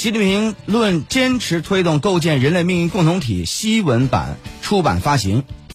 习近平论坚持推动构建人类命运共同体，西文版出版发行。